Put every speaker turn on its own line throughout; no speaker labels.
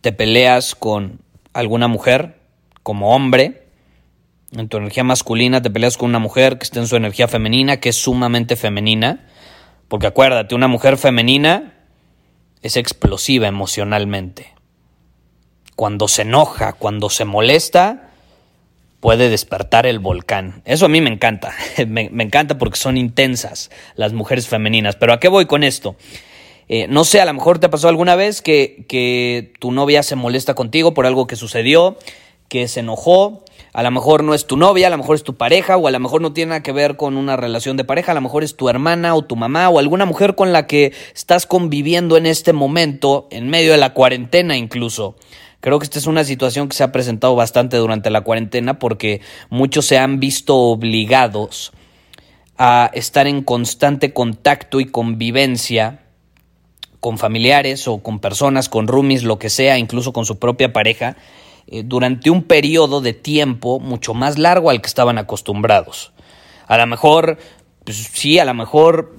te peleas con alguna mujer como hombre? En tu energía masculina te peleas con una mujer que está en su energía femenina, que es sumamente femenina. Porque acuérdate, una mujer femenina es explosiva emocionalmente. Cuando se enoja, cuando se molesta, puede despertar el volcán. Eso a mí me encanta. me, me encanta porque son intensas las mujeres femeninas. Pero ¿a qué voy con esto? Eh, no sé, a lo mejor te pasó alguna vez que, que tu novia se molesta contigo por algo que sucedió, que se enojó, a lo mejor no es tu novia, a lo mejor es tu pareja, o a lo mejor no tiene nada que ver con una relación de pareja, a lo mejor es tu hermana o tu mamá o alguna mujer con la que estás conviviendo en este momento, en medio de la cuarentena incluso. Creo que esta es una situación que se ha presentado bastante durante la cuarentena porque muchos se han visto obligados a estar en constante contacto y convivencia con familiares o con personas, con roomies, lo que sea, incluso con su propia pareja, eh, durante un periodo de tiempo mucho más largo al que estaban acostumbrados. A lo mejor, pues sí, a lo mejor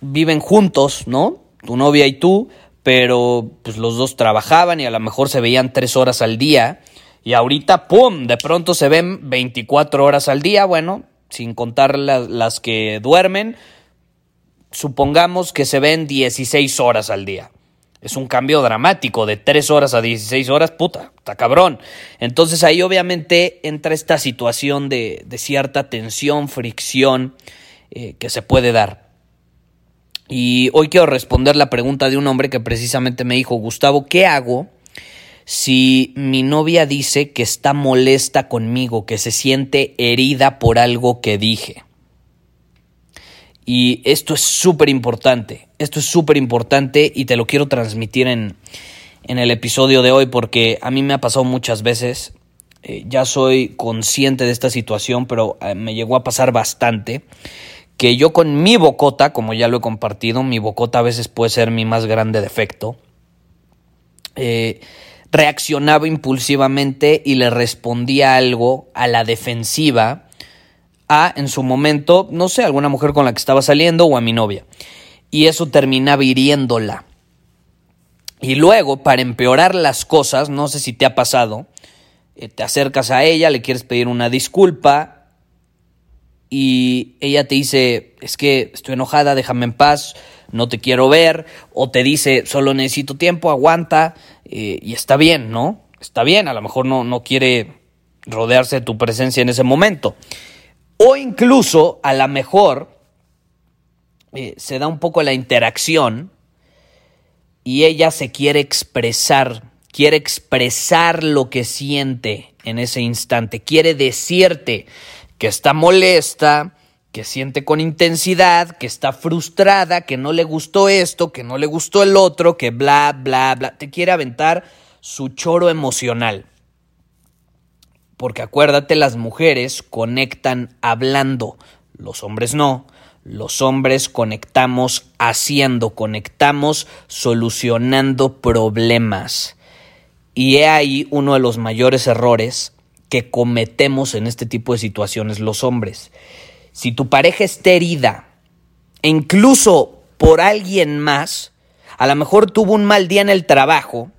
viven juntos, ¿no? Tu novia y tú, pero pues los dos trabajaban y a lo mejor se veían tres horas al día. Y ahorita, ¡pum!, de pronto se ven 24 horas al día, bueno, sin contar las, las que duermen, supongamos que se ven 16 horas al día. Es un cambio dramático de 3 horas a 16 horas, puta, está cabrón. Entonces ahí obviamente entra esta situación de, cierta tensión, fricción eh, que se puede dar. Y hoy quiero responder la pregunta de un hombre que precisamente me dijo, Gustavo, ¿qué hago si mi novia dice que está molesta conmigo, que se siente herida por algo que dije? Y esto es súper importante, esto es súper importante y te lo quiero transmitir en, en, el episodio de hoy porque a mí me ha pasado muchas veces, eh, ya soy consciente de esta situación, pero eh, me llegó a pasar bastante, que yo con mi bocota, como ya lo he compartido, mi bocota a veces puede ser mi más grande defecto, eh, reaccionaba impulsivamente y le respondía algo a la defensiva a, en su momento, no sé, alguna mujer con la que estaba saliendo o a mi novia. Y eso terminaba hiriéndola. Y luego, para empeorar las cosas, no sé si te ha pasado, eh, te acercas a ella, le quieres pedir una disculpa y ella te dice, es que estoy enojada, déjame en paz, no te quiero ver, o te dice, solo necesito tiempo, aguanta, eh, y está bien, ¿no? Está bien, a lo mejor no, no quiere rodearse de tu presencia en ese momento. O incluso, a lo mejor, eh, se da un poco la interacción y ella se quiere expresar, quiere expresar lo que siente en ese instante, quiere decirte que está molesta, que siente con intensidad, que está frustrada, que no le gustó esto, que no le gustó el otro, que bla, bla, bla, te quiere aventar su choro emocional. Porque acuérdate, las mujeres conectan hablando, los hombres no. Los hombres conectamos haciendo, conectamos solucionando problemas. Y he ahí uno de los mayores errores que cometemos en este tipo de situaciones los hombres. Si tu pareja está herida, e incluso por alguien más, a lo mejor tuvo un mal día en el trabajo,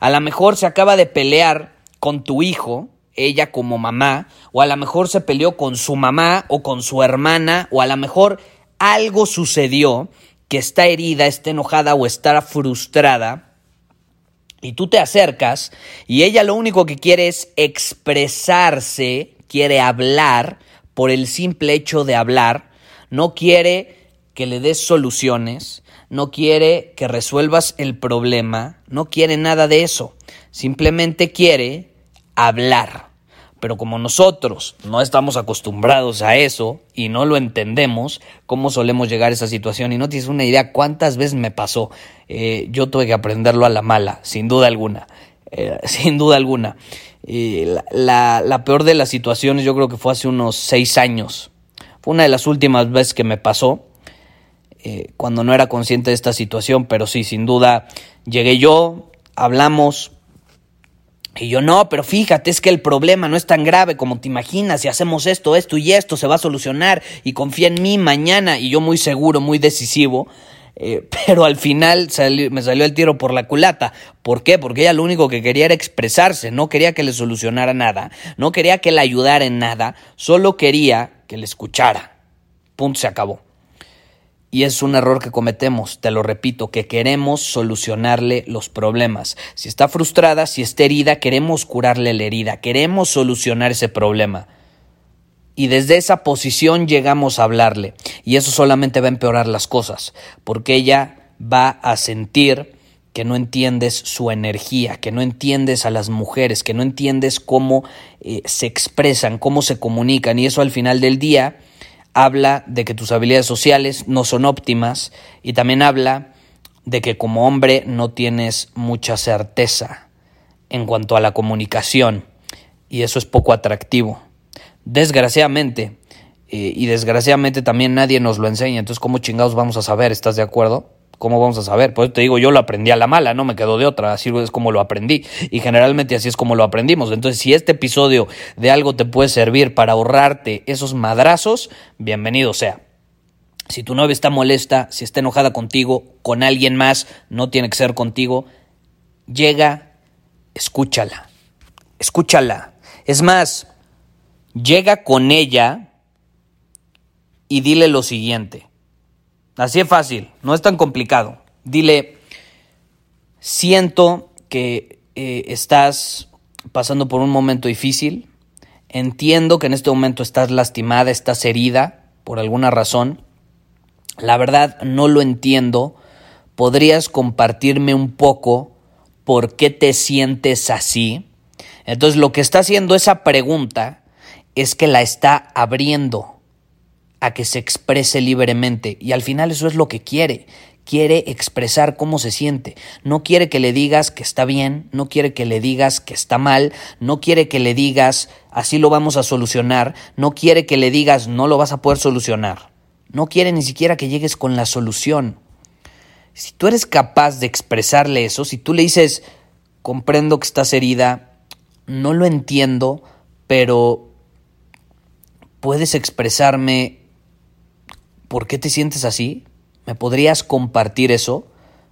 a lo mejor se acaba de pelear con tu hijo, ella como mamá, o a lo mejor se peleó con su mamá o con su hermana, o a lo mejor algo sucedió que está herida, está enojada o está frustrada, y tú te acercas y ella lo único que quiere es expresarse, quiere hablar por el simple hecho de hablar, no quiere que le des soluciones, no quiere que resuelvas el problema, no quiere nada de eso, simplemente quiere hablar. Pero como nosotros no estamos acostumbrados a eso y no lo entendemos, ¿cómo solemos llegar a esa situación? Y no tienes una idea cuántas veces me pasó. Eh, yo tuve que aprenderlo a la mala, sin duda alguna. Eh, sin duda alguna. la, peor de las situaciones yo creo que fue hace unos seis años. Fue una de las últimas veces que me pasó. Eh, cuando no era consciente de esta situación, pero sí, sin duda, llegué yo, hablamos, y yo no, pero fíjate, es que el problema no es tan grave como te imaginas, si hacemos esto, esto y esto, se va a solucionar y confía en mí mañana y yo muy seguro, muy decisivo, eh, pero al final me salió el tiro por la culata. ¿Por qué? Porque ella lo único que quería era expresarse, no quería que le solucionara nada, no quería que le ayudara en nada, solo quería que le escuchara. Punto, se acabó. Y es un error que cometemos, te lo repito, que queremos solucionarle los problemas. Si está frustrada, si está herida, queremos curarle la herida, queremos solucionar ese problema. Y desde esa posición llegamos a hablarle. Y eso solamente va a empeorar las cosas, porque ella va a sentir que no entiendes su energía, que no entiendes a las mujeres, que no entiendes cómo eh, se expresan, cómo se comunican. Y eso al final del día habla de que tus habilidades sociales no son óptimas y también habla de que como hombre no tienes mucha certeza en cuanto a la comunicación y eso es poco atractivo. Desgraciadamente, eh, y desgraciadamente también nadie nos lo enseña, entonces ¿cómo chingados vamos a saber? ¿Estás de acuerdo? ¿Cómo vamos a saber? Pues te digo, yo lo aprendí a la mala, no me quedo de otra, así es como lo aprendí. Y generalmente así es como lo aprendimos. Entonces, si este episodio de algo te puede servir para ahorrarte esos madrazos, bienvenido sea. Si tu novia está molesta, si está enojada contigo, con alguien más, no tiene que ser contigo, llega, escúchala. Escúchala. Es más, llega con ella y dile lo siguiente. Así es fácil, no es tan complicado. Dile, siento que eh, estás pasando por un momento difícil, entiendo que en este momento estás lastimada, estás herida por alguna razón. La verdad no lo entiendo. ¿Podrías compartirme un poco por qué te sientes así? Entonces lo que está haciendo esa pregunta es que la está abriendo a que se exprese libremente y al final eso es lo que quiere. Quiere expresar cómo se siente. No quiere que le digas que está bien, no quiere que le digas que está mal, no quiere que le digas así lo vamos a solucionar, no quiere que le digas no lo vas a poder solucionar. No quiere ni siquiera que llegues con la solución. Si tú eres capaz de expresarle eso, si tú le dices comprendo que estás herida, no lo entiendo, pero puedes expresarme ¿por qué te sientes así? ¿Me podrías compartir eso?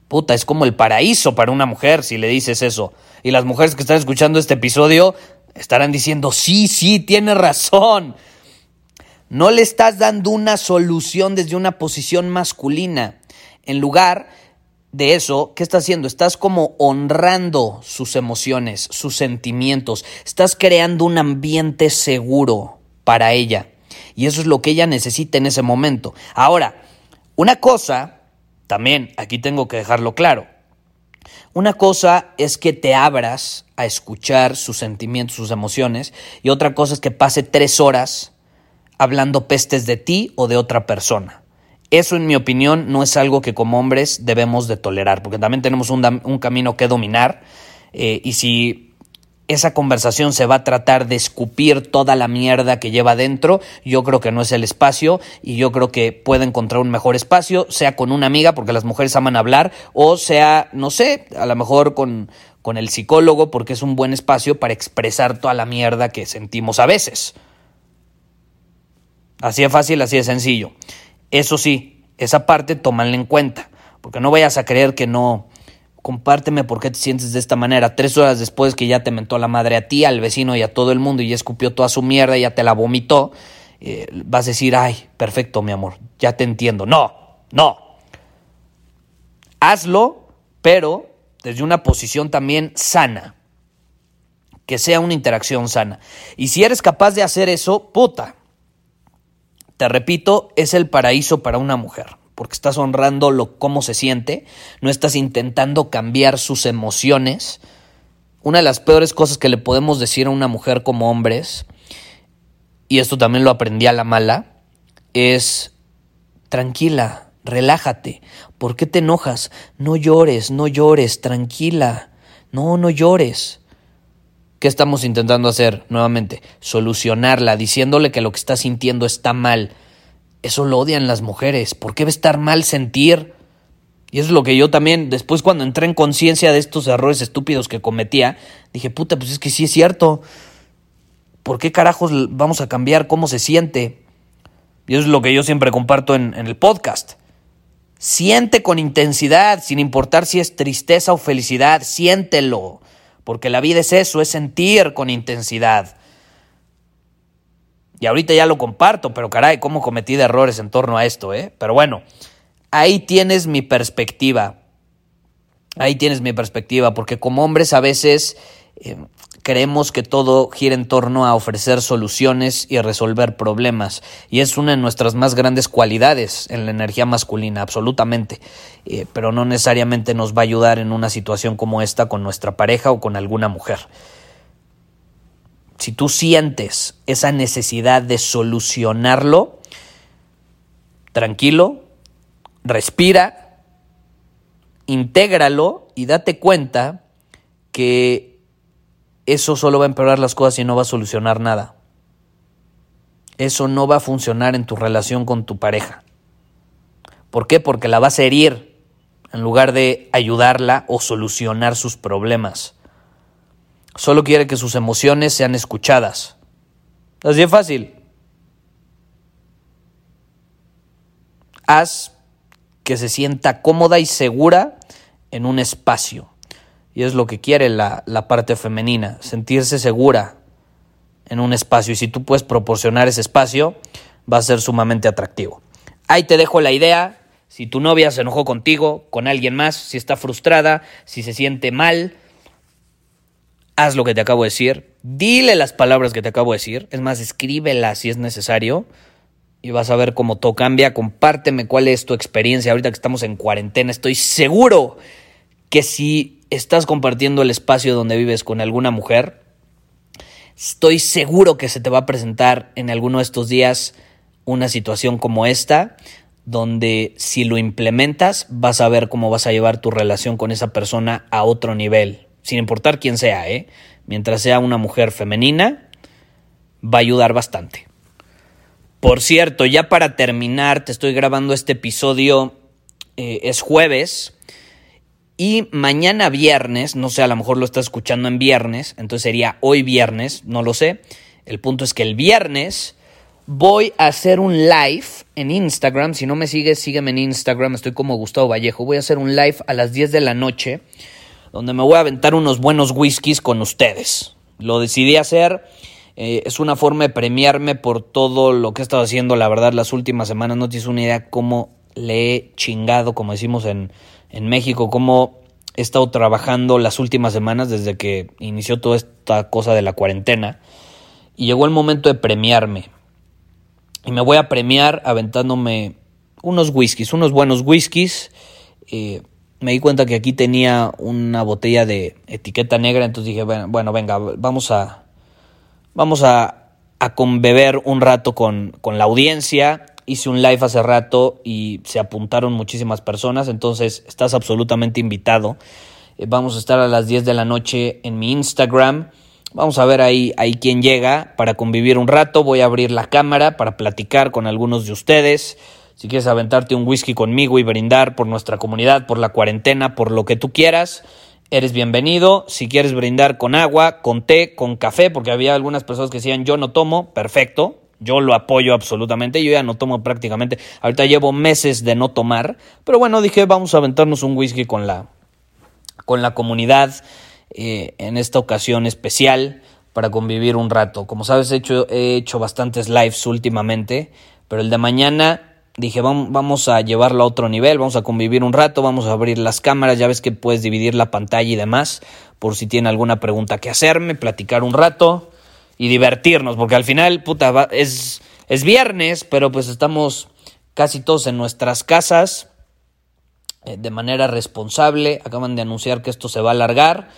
Puta, es como el paraíso para una mujer si le dices eso. Y las mujeres que están escuchando este episodio estarán diciendo, sí, sí, tiene razón. No le estás dando una solución desde una posición masculina. En lugar de eso, ¿qué estás haciendo? Estás como honrando sus emociones, sus sentimientos. Estás creando un ambiente seguro para ella. Y eso es lo que ella necesita en ese momento. Ahora, una cosa, también aquí tengo que dejarlo claro, una cosa es que te abras a escuchar sus sentimientos, sus emociones, y otra cosa es que pase tres horas hablando pestes de ti o de otra persona. Eso, en mi opinión, no es algo que como hombres debemos de tolerar, porque también tenemos un, camino que dominar, eh, y si esa conversación se va a tratar de escupir toda la mierda que lleva dentro. Yo creo que no es el espacio y yo creo que puede encontrar un mejor espacio, sea con una amiga, porque las mujeres aman hablar, o sea, no sé, a lo mejor con, con el psicólogo, porque es un buen espacio para expresar toda la mierda que sentimos a veces. Así de fácil, así de sencillo. Eso sí, esa parte tómanla en cuenta, porque no vayas a creer que no compárteme por qué te sientes de esta manera. Tres horas después que ya te mentó la madre a ti, al vecino y a todo el mundo y ya escupió toda su mierda y ya te la vomitó, eh, vas a decir, ay, perfecto, mi amor, ya te entiendo. No, no. Hazlo, pero desde una posición también sana. Que sea una interacción sana. Y si eres capaz de hacer eso, puta. Te repito, es el paraíso para una mujer. Porque estás honrando lo, cómo se siente, no estás intentando cambiar sus emociones. Una de las peores cosas que le podemos decir a una mujer como hombres, y esto también lo aprendí a la mala, es tranquila, relájate. ¿Por qué te enojas? No llores, no llores, tranquila. No, no llores. ¿Qué estamos intentando hacer nuevamente? Solucionarla, diciéndole que lo que está sintiendo está mal. Eso lo odian las mujeres. ¿Por qué va a estar mal sentir? Y eso es lo que yo también, después cuando entré en conciencia de estos errores estúpidos que cometía, dije, puta, pues es que sí es cierto. ¿Por qué carajos vamos a cambiar cómo se siente? Y eso es lo que yo siempre comparto en, en el podcast. Siente con intensidad, sin importar si es tristeza o felicidad, siéntelo, porque la vida es eso, es sentir con intensidad. Y ahorita ya lo comparto, pero caray, cómo cometí de errores en torno a esto, ¿eh? Pero bueno, ahí tienes mi perspectiva. Ahí tienes mi perspectiva, porque como hombres a veces eh, Creemos que todo gira en torno a ofrecer soluciones y resolver problemas. Y es una de nuestras más grandes cualidades en la energía masculina, absolutamente. Eh, pero no necesariamente nos va a ayudar en una situación como esta con nuestra pareja o con alguna mujer. Si tú sientes esa necesidad de solucionarlo, tranquilo, respira, intégralo y date cuenta que eso solo va a empeorar las cosas y no va a solucionar nada. Eso no va a funcionar en tu relación con tu pareja. ¿Por qué? Porque la vas a herir en lugar de ayudarla o solucionar sus problemas. Solo quiere que sus emociones sean escuchadas. Así de fácil. Haz que se sienta cómoda y segura en un espacio. Y es lo que quiere la, parte femenina, sentirse segura en un espacio. Y si tú puedes proporcionar ese espacio, va a ser sumamente atractivo. Ahí te dejo la idea. Si tu novia se enojó contigo, con alguien más, si está frustrada, si se siente mal, haz lo que te acabo de decir. Dile las palabras que te acabo de decir. Es más, escríbelas si es necesario. Y vas a ver cómo todo cambia. Compárteme cuál es tu experiencia ahorita que estamos en cuarentena. Estoy seguro que si estás compartiendo el espacio donde vives con alguna mujer, estoy seguro que se te va a presentar en alguno de estos días una situación como esta, donde si lo implementas vas a ver cómo vas a llevar tu relación con esa persona a otro nivel, sin importar quién sea, ¿eh? mientras sea una mujer femenina, va a ayudar bastante. Por cierto, ya para terminar, te estoy grabando este episodio, eh, es jueves, y mañana viernes, no sé, a lo mejor lo estás escuchando en viernes, entonces sería hoy viernes, no lo sé. El punto es que el viernes voy a hacer un live en Instagram. Si no me sigues, sígueme en Instagram, estoy como Gustavo Vallejo. Voy a hacer un live a las 10 de la noche, donde me voy a aventar unos buenos whiskies con ustedes. Lo decidí hacer. Eh, es una forma de premiarme por todo lo que he estado haciendo, la verdad, las últimas semanas. No tienes una idea cómo le he chingado, como decimos en, en México, cómo he estado trabajando las últimas semanas desde que inició toda esta cosa de la cuarentena. Y llegó el momento de premiarme. Y me voy a premiar aventándome unos whiskies, unos buenos whiskies. Eh, me di cuenta que aquí tenía una botella de etiqueta negra, entonces dije, bueno, venga, vamos a, vamos a, a un rato con, con la audiencia hice un live hace rato y se apuntaron muchísimas personas, entonces estás absolutamente invitado. Eh, vamos a estar a las 10 de la noche en mi Instagram. Vamos a ver ahí, ahí quién llega para convivir un rato. Voy a abrir la cámara para platicar con algunos de ustedes. Si quieres aventarte un whisky conmigo y brindar por nuestra comunidad, por la cuarentena, por lo que tú quieras, eres bienvenido. Si quieres brindar con agua, con té, con café, porque había algunas personas que decían yo no tomo, perfecto. Yo lo apoyo absolutamente. Yo ya no tomo prácticamente. Ahorita llevo meses de no tomar. Pero bueno, dije, vamos a aventarnos un whisky con la, con la comunidad eh, en esta ocasión especial para convivir un rato. Como sabes, he hecho, he hecho bastantes lives últimamente. Pero el de mañana dije, vamos a llevarlo a otro nivel, vamos a convivir un rato, vamos a abrir las cámaras, ya ves que puedes dividir la pantalla y demás, por si tiene alguna pregunta que hacerme, platicar un rato y divertirnos, porque al final, puta, es, es viernes, pero pues estamos casi todos en nuestras casas eh, de manera responsable, acaban de anunciar que esto se va a alargar,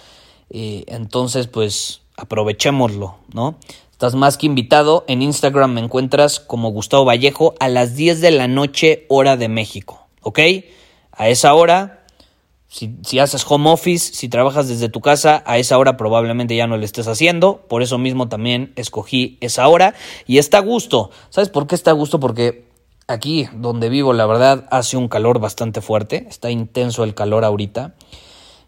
eh, entonces pues aprovechémoslo, ¿no? Estás más que invitado. En Instagram me encuentras como Gustavo Vallejo a las 10 de la noche, hora de México. ¿Ok? A esa hora, si, si, haces home office, si trabajas desde tu casa, a esa hora probablemente ya no lo estés haciendo. Por eso mismo también escogí esa hora. Y está a gusto. ¿Sabes por qué está a gusto? Porque aquí donde vivo, la verdad, hace un calor bastante fuerte. Está intenso el calor ahorita.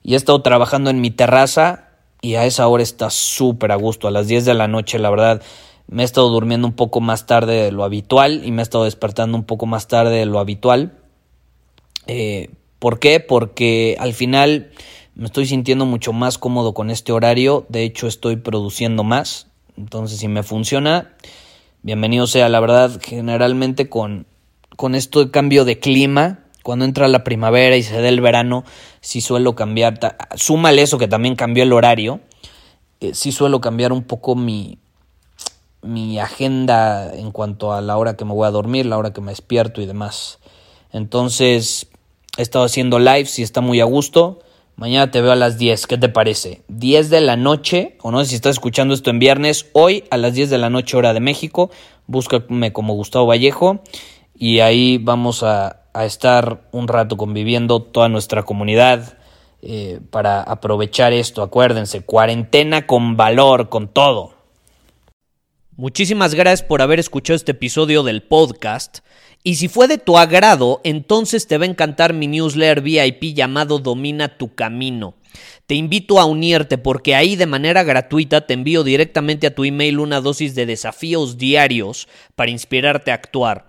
Y he estado trabajando en mi terraza y a esa hora está súper a gusto, a las 10 de la noche, la verdad. Me he estado durmiendo un poco más tarde de lo habitual y me he estado despertando un poco más tarde de lo habitual. Eh, ¿Por qué? Porque al final me estoy sintiendo mucho más cómodo con este horario. De hecho, estoy produciendo más. Entonces, si me funciona, bienvenido sea. La verdad, generalmente con, con esto de cambio de clima, cuando entra la primavera y se da el verano, sí suelo cambiar, súmale eso que también cambió el horario, eh, sí suelo cambiar un poco mi, mi agenda en cuanto a la hora que me voy a dormir, la hora que me despierto y demás. Entonces, he estado haciendo lives y está muy a gusto. Mañana te veo a las 10, ¿qué te parece? 10 de la noche, o no sé si estás escuchando esto en viernes, hoy a las 10 de la noche hora de México, búscame como Gustavo Vallejo y ahí vamos a, a estar un rato conviviendo toda nuestra comunidad eh, para aprovechar esto. Acuérdense, cuarentena con valor, con todo.
Muchísimas gracias por haber escuchado este episodio del podcast. Y si fue de tu agrado, entonces te va a encantar mi newsletter VIP llamado Domina tu Camino. Te invito a unirte porque ahí de manera gratuita te envío directamente a tu email una dosis de desafíos diarios para inspirarte a actuar.